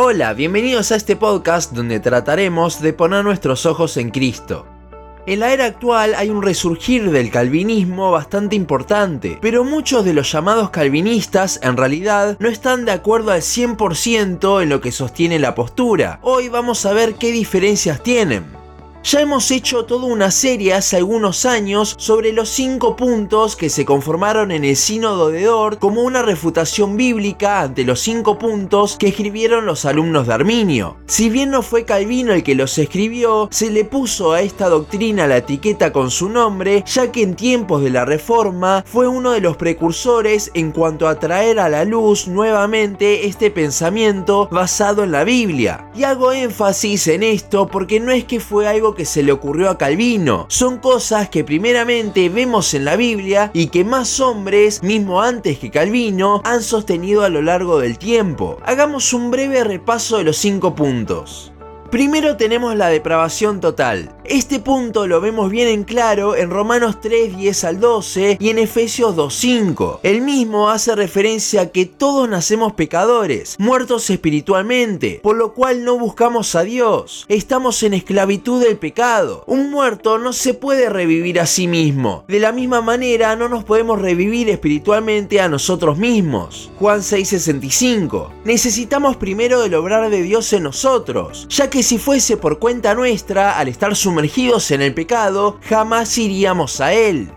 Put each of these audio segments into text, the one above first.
Hola, bienvenidos a este podcast donde trataremos de poner nuestros ojos en Cristo. En la era actual hay un resurgir del calvinismo bastante importante, pero muchos de los llamados calvinistas en realidad no están de acuerdo al 100% en lo que sostiene la postura. Hoy vamos a ver qué diferencias tienen. Ya hemos hecho toda una serie hace algunos años sobre los cinco puntos que se conformaron en el Sínodo de Dort como una refutación bíblica ante los cinco puntos que escribieron los alumnos de Arminio. Si bien no fue Calvino el que los escribió, se le puso a esta doctrina la etiqueta con su nombre, ya que en tiempos de la Reforma fue uno de los precursores en cuanto a traer a la luz nuevamente este pensamiento basado en la Biblia. Y hago énfasis en esto porque no es que fue algo que se le ocurrió a Calvino. Son cosas que primeramente vemos en la Biblia y que más hombres, mismo antes que Calvino, han sostenido a lo largo del tiempo. Hagamos un breve repaso de los cinco puntos. Primero tenemos la depravación total. Este punto lo vemos bien en claro en Romanos 3, 10 al 12 y en Efesios 2, 5. El mismo hace referencia a que todos nacemos pecadores, muertos espiritualmente, por lo cual no buscamos a Dios. Estamos en esclavitud del pecado. Un muerto no se puede revivir a sí mismo. De la misma manera no nos podemos revivir espiritualmente a nosotros mismos. Juan 6:65. Necesitamos primero el obrar de Dios en nosotros, ya que si fuese por cuenta nuestra, al estar sumergidos en el pecado, jamás iríamos a Él.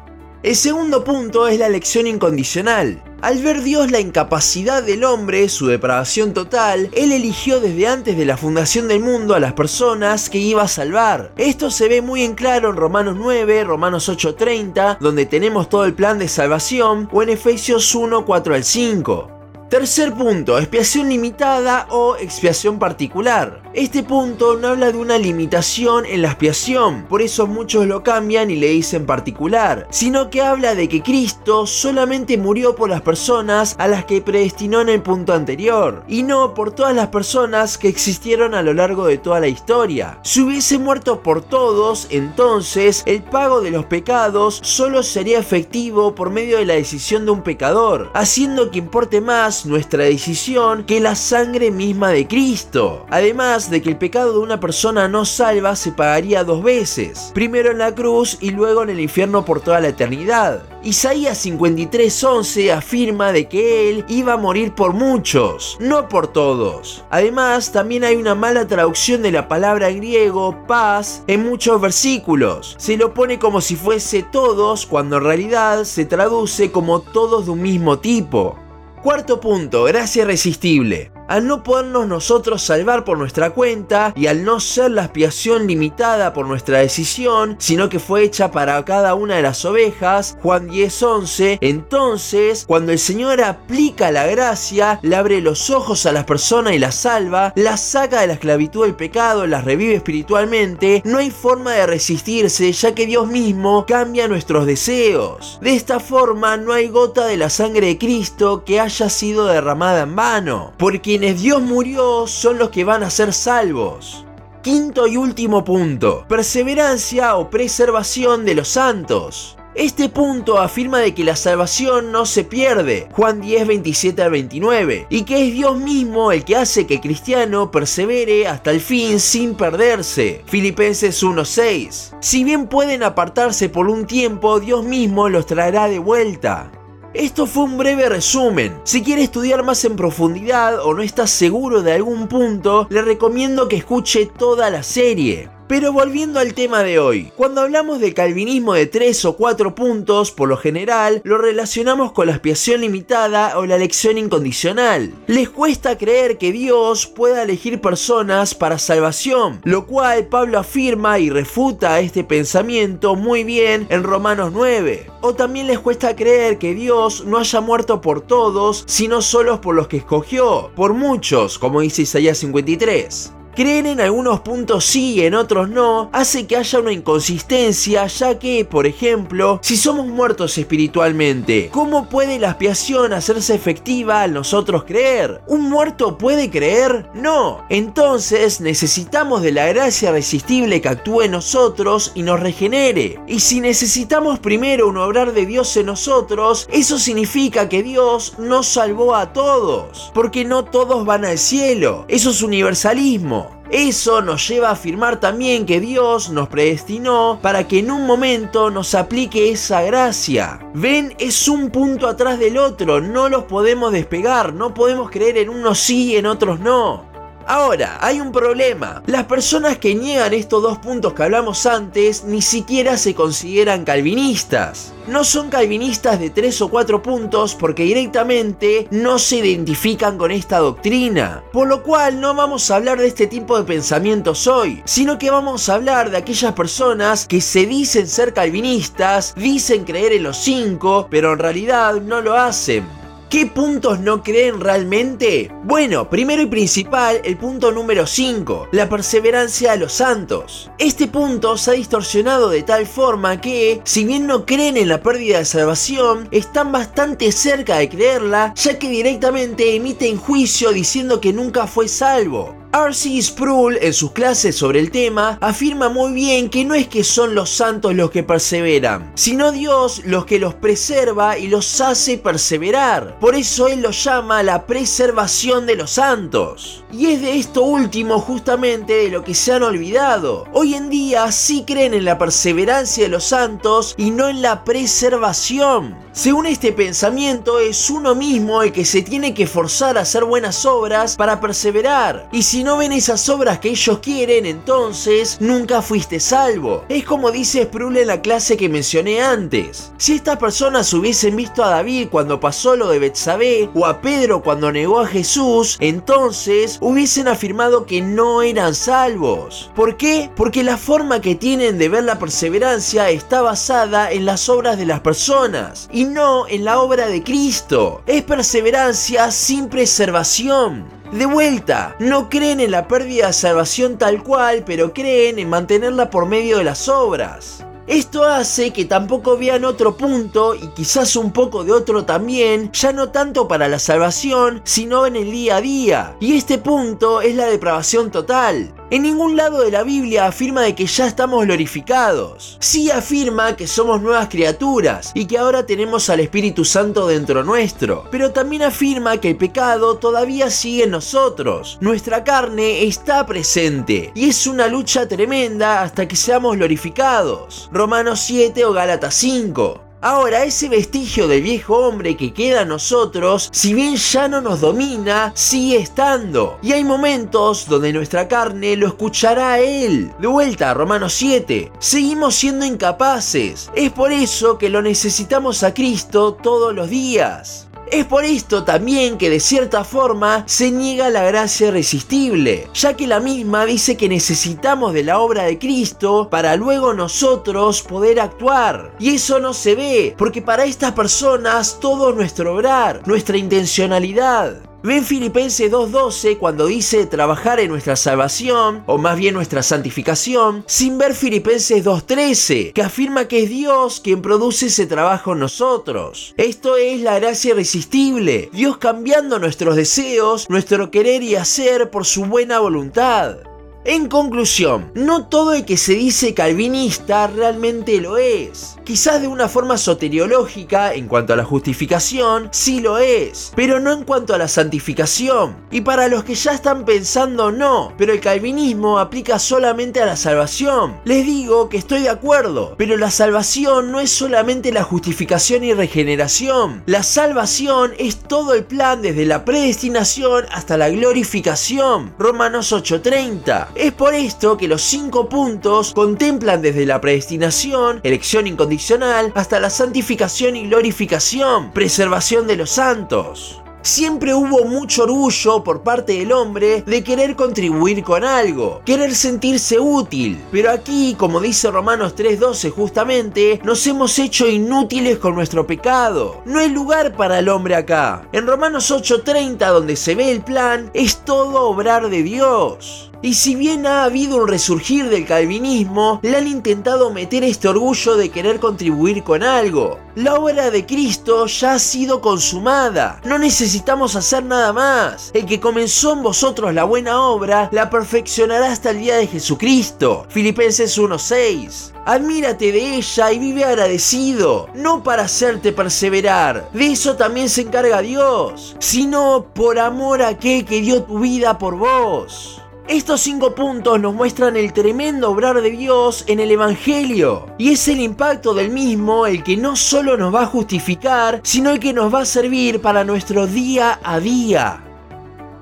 El segundo punto es la elección incondicional. Al ver Dios la incapacidad del hombre, su depravación total, Él eligió desde antes de la fundación del mundo a las personas que iba a salvar. Esto se ve muy en claro en Romanos 9, Romanos 8:30, donde tenemos todo el plan de salvación, o en Efesios 1, 4 al 5. Tercer punto, expiación limitada o expiación particular. Este punto no habla de una limitación en la expiación, por eso muchos lo cambian y le dicen particular, sino que habla de que Cristo solamente murió por las personas a las que predestinó en el punto anterior, y no por todas las personas que existieron a lo largo de toda la historia. Si hubiese muerto por todos, entonces el pago de los pecados solo sería efectivo por medio de la decisión de un pecador, haciendo que importe más nuestra decisión que la sangre misma de Cristo. Además de que el pecado de una persona no salva se pagaría dos veces, primero en la cruz y luego en el infierno por toda la eternidad. Isaías 53:11 afirma de que él iba a morir por muchos, no por todos. Además, también hay una mala traducción de la palabra griego paz en muchos versículos. Se lo pone como si fuese todos, cuando en realidad se traduce como todos de un mismo tipo. Cuarto punto, gracia irresistible al no podernos nosotros salvar por nuestra cuenta y al no ser la expiación limitada por nuestra decisión, sino que fue hecha para cada una de las ovejas, Juan 10:11, entonces cuando el Señor aplica la gracia, le abre los ojos a las personas y las salva, las saca de la esclavitud del pecado, las revive espiritualmente, no hay forma de resistirse ya que Dios mismo cambia nuestros deseos. De esta forma no hay gota de la sangre de Cristo que haya sido derramada en vano, porque Dios murió son los que van a ser salvos. Quinto y último punto, perseverancia o preservación de los santos. Este punto afirma de que la salvación no se pierde, Juan 10, 27 al 29, y que es Dios mismo el que hace que cristiano persevere hasta el fin sin perderse, Filipenses 1.6. Si bien pueden apartarse por un tiempo, Dios mismo los traerá de vuelta. Esto fue un breve resumen. Si quiere estudiar más en profundidad o no está seguro de algún punto, le recomiendo que escuche toda la serie. Pero volviendo al tema de hoy, cuando hablamos de calvinismo de 3 o 4 puntos, por lo general lo relacionamos con la expiación limitada o la elección incondicional. Les cuesta creer que Dios pueda elegir personas para salvación, lo cual Pablo afirma y refuta este pensamiento muy bien en Romanos 9. O también les cuesta creer que Dios no haya muerto por todos, sino solo por los que escogió, por muchos, como dice Isaías 53. Creer en algunos puntos sí y en otros no hace que haya una inconsistencia, ya que, por ejemplo, si somos muertos espiritualmente, ¿cómo puede la expiación hacerse efectiva al nosotros creer? ¿Un muerto puede creer? No. Entonces necesitamos de la gracia irresistible que actúe en nosotros y nos regenere. Y si necesitamos primero un obrar de Dios en nosotros, eso significa que Dios nos salvó a todos, porque no todos van al cielo. Eso es universalismo. Eso nos lleva a afirmar también que Dios nos predestinó para que en un momento nos aplique esa gracia. Ven, es un punto atrás del otro, no los podemos despegar, no podemos creer en unos sí y en otros no. Ahora, hay un problema. Las personas que niegan estos dos puntos que hablamos antes ni siquiera se consideran calvinistas. No son calvinistas de tres o cuatro puntos porque directamente no se identifican con esta doctrina. Por lo cual no vamos a hablar de este tipo de pensamientos hoy, sino que vamos a hablar de aquellas personas que se dicen ser calvinistas, dicen creer en los cinco, pero en realidad no lo hacen. ¿Qué puntos no creen realmente? Bueno, primero y principal, el punto número 5, la perseverancia de los santos. Este punto se ha distorsionado de tal forma que, si bien no creen en la pérdida de salvación, están bastante cerca de creerla, ya que directamente emiten juicio diciendo que nunca fue salvo. R.C. Sproul, en sus clases sobre el tema, afirma muy bien que no es que son los santos los que perseveran, sino Dios los que los preserva y los hace perseverar. Por eso Él los llama la preservación de los santos. Y es de esto último justamente de lo que se han olvidado. Hoy en día sí creen en la perseverancia de los santos y no en la preservación. Según este pensamiento es uno mismo el que se tiene que forzar a hacer buenas obras para perseverar. Y si no ven esas obras que ellos quieren, entonces nunca fuiste salvo. Es como dice Sproul en la clase que mencioné antes. Si estas personas hubiesen visto a David cuando pasó lo de Betsabé o a Pedro cuando negó a Jesús, entonces hubiesen afirmado que no eran salvos. ¿Por qué? Porque la forma que tienen de ver la perseverancia está basada en las obras de las personas y no en la obra de Cristo. Es perseverancia sin preservación. De vuelta, no creen en la pérdida de salvación tal cual, pero creen en mantenerla por medio de las obras. Esto hace que tampoco vean otro punto y quizás un poco de otro también, ya no tanto para la salvación, sino en el día a día. Y este punto es la depravación total. En ningún lado de la Biblia afirma de que ya estamos glorificados. Sí afirma que somos nuevas criaturas y que ahora tenemos al Espíritu Santo dentro nuestro. Pero también afirma que el pecado todavía sigue en nosotros. Nuestra carne está presente y es una lucha tremenda hasta que seamos glorificados. Romanos 7 o Gálatas 5. Ahora, ese vestigio del viejo hombre que queda a nosotros, si bien ya no nos domina, sigue estando. Y hay momentos donde nuestra carne lo escuchará a él. De vuelta a Romanos 7. Seguimos siendo incapaces. Es por eso que lo necesitamos a Cristo todos los días. Es por esto también que de cierta forma se niega la gracia irresistible, ya que la misma dice que necesitamos de la obra de Cristo para luego nosotros poder actuar. Y eso no se ve, porque para estas personas todo nuestro obrar, nuestra intencionalidad, Ven Filipenses 2.12 cuando dice trabajar en nuestra salvación, o más bien nuestra santificación, sin ver Filipenses 2.13, que afirma que es Dios quien produce ese trabajo en nosotros. Esto es la gracia irresistible, Dios cambiando nuestros deseos, nuestro querer y hacer por su buena voluntad. En conclusión, no todo el que se dice calvinista realmente lo es. Quizás de una forma soteriológica, en cuanto a la justificación, sí lo es, pero no en cuanto a la santificación. Y para los que ya están pensando no, pero el calvinismo aplica solamente a la salvación. Les digo que estoy de acuerdo, pero la salvación no es solamente la justificación y regeneración. La salvación es todo el plan desde la predestinación hasta la glorificación. Romanos 8:30. Es por esto que los cinco puntos contemplan desde la predestinación, elección incondicional, hasta la santificación y glorificación, preservación de los santos. Siempre hubo mucho orgullo por parte del hombre de querer contribuir con algo, querer sentirse útil. Pero aquí, como dice Romanos 3:12 justamente, nos hemos hecho inútiles con nuestro pecado. No hay lugar para el hombre acá. En Romanos 8:30, donde se ve el plan, es todo obrar de Dios. Y si bien ha habido un resurgir del calvinismo, le han intentado meter este orgullo de querer contribuir con algo. La obra de Cristo ya ha sido consumada, no necesitamos hacer nada más. El que comenzó en vosotros la buena obra, la perfeccionará hasta el día de Jesucristo. Filipenses 1:6. Admírate de ella y vive agradecido, no para hacerte perseverar, de eso también se encarga Dios, sino por amor a aquel que dio tu vida por vos. Estos cinco puntos nos muestran el tremendo obrar de Dios en el Evangelio. Y es el impacto del mismo el que no solo nos va a justificar, sino el que nos va a servir para nuestro día a día.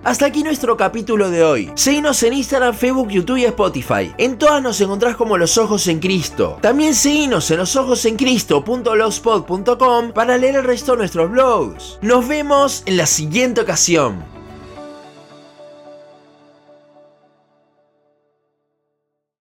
Hasta aquí nuestro capítulo de hoy. Seguinos en Instagram, Facebook, YouTube y Spotify. En todas nos encontrás como Los Ojos en Cristo. También seguinos en losojosencristo.blogspot.com para leer el resto de nuestros blogs. Nos vemos en la siguiente ocasión.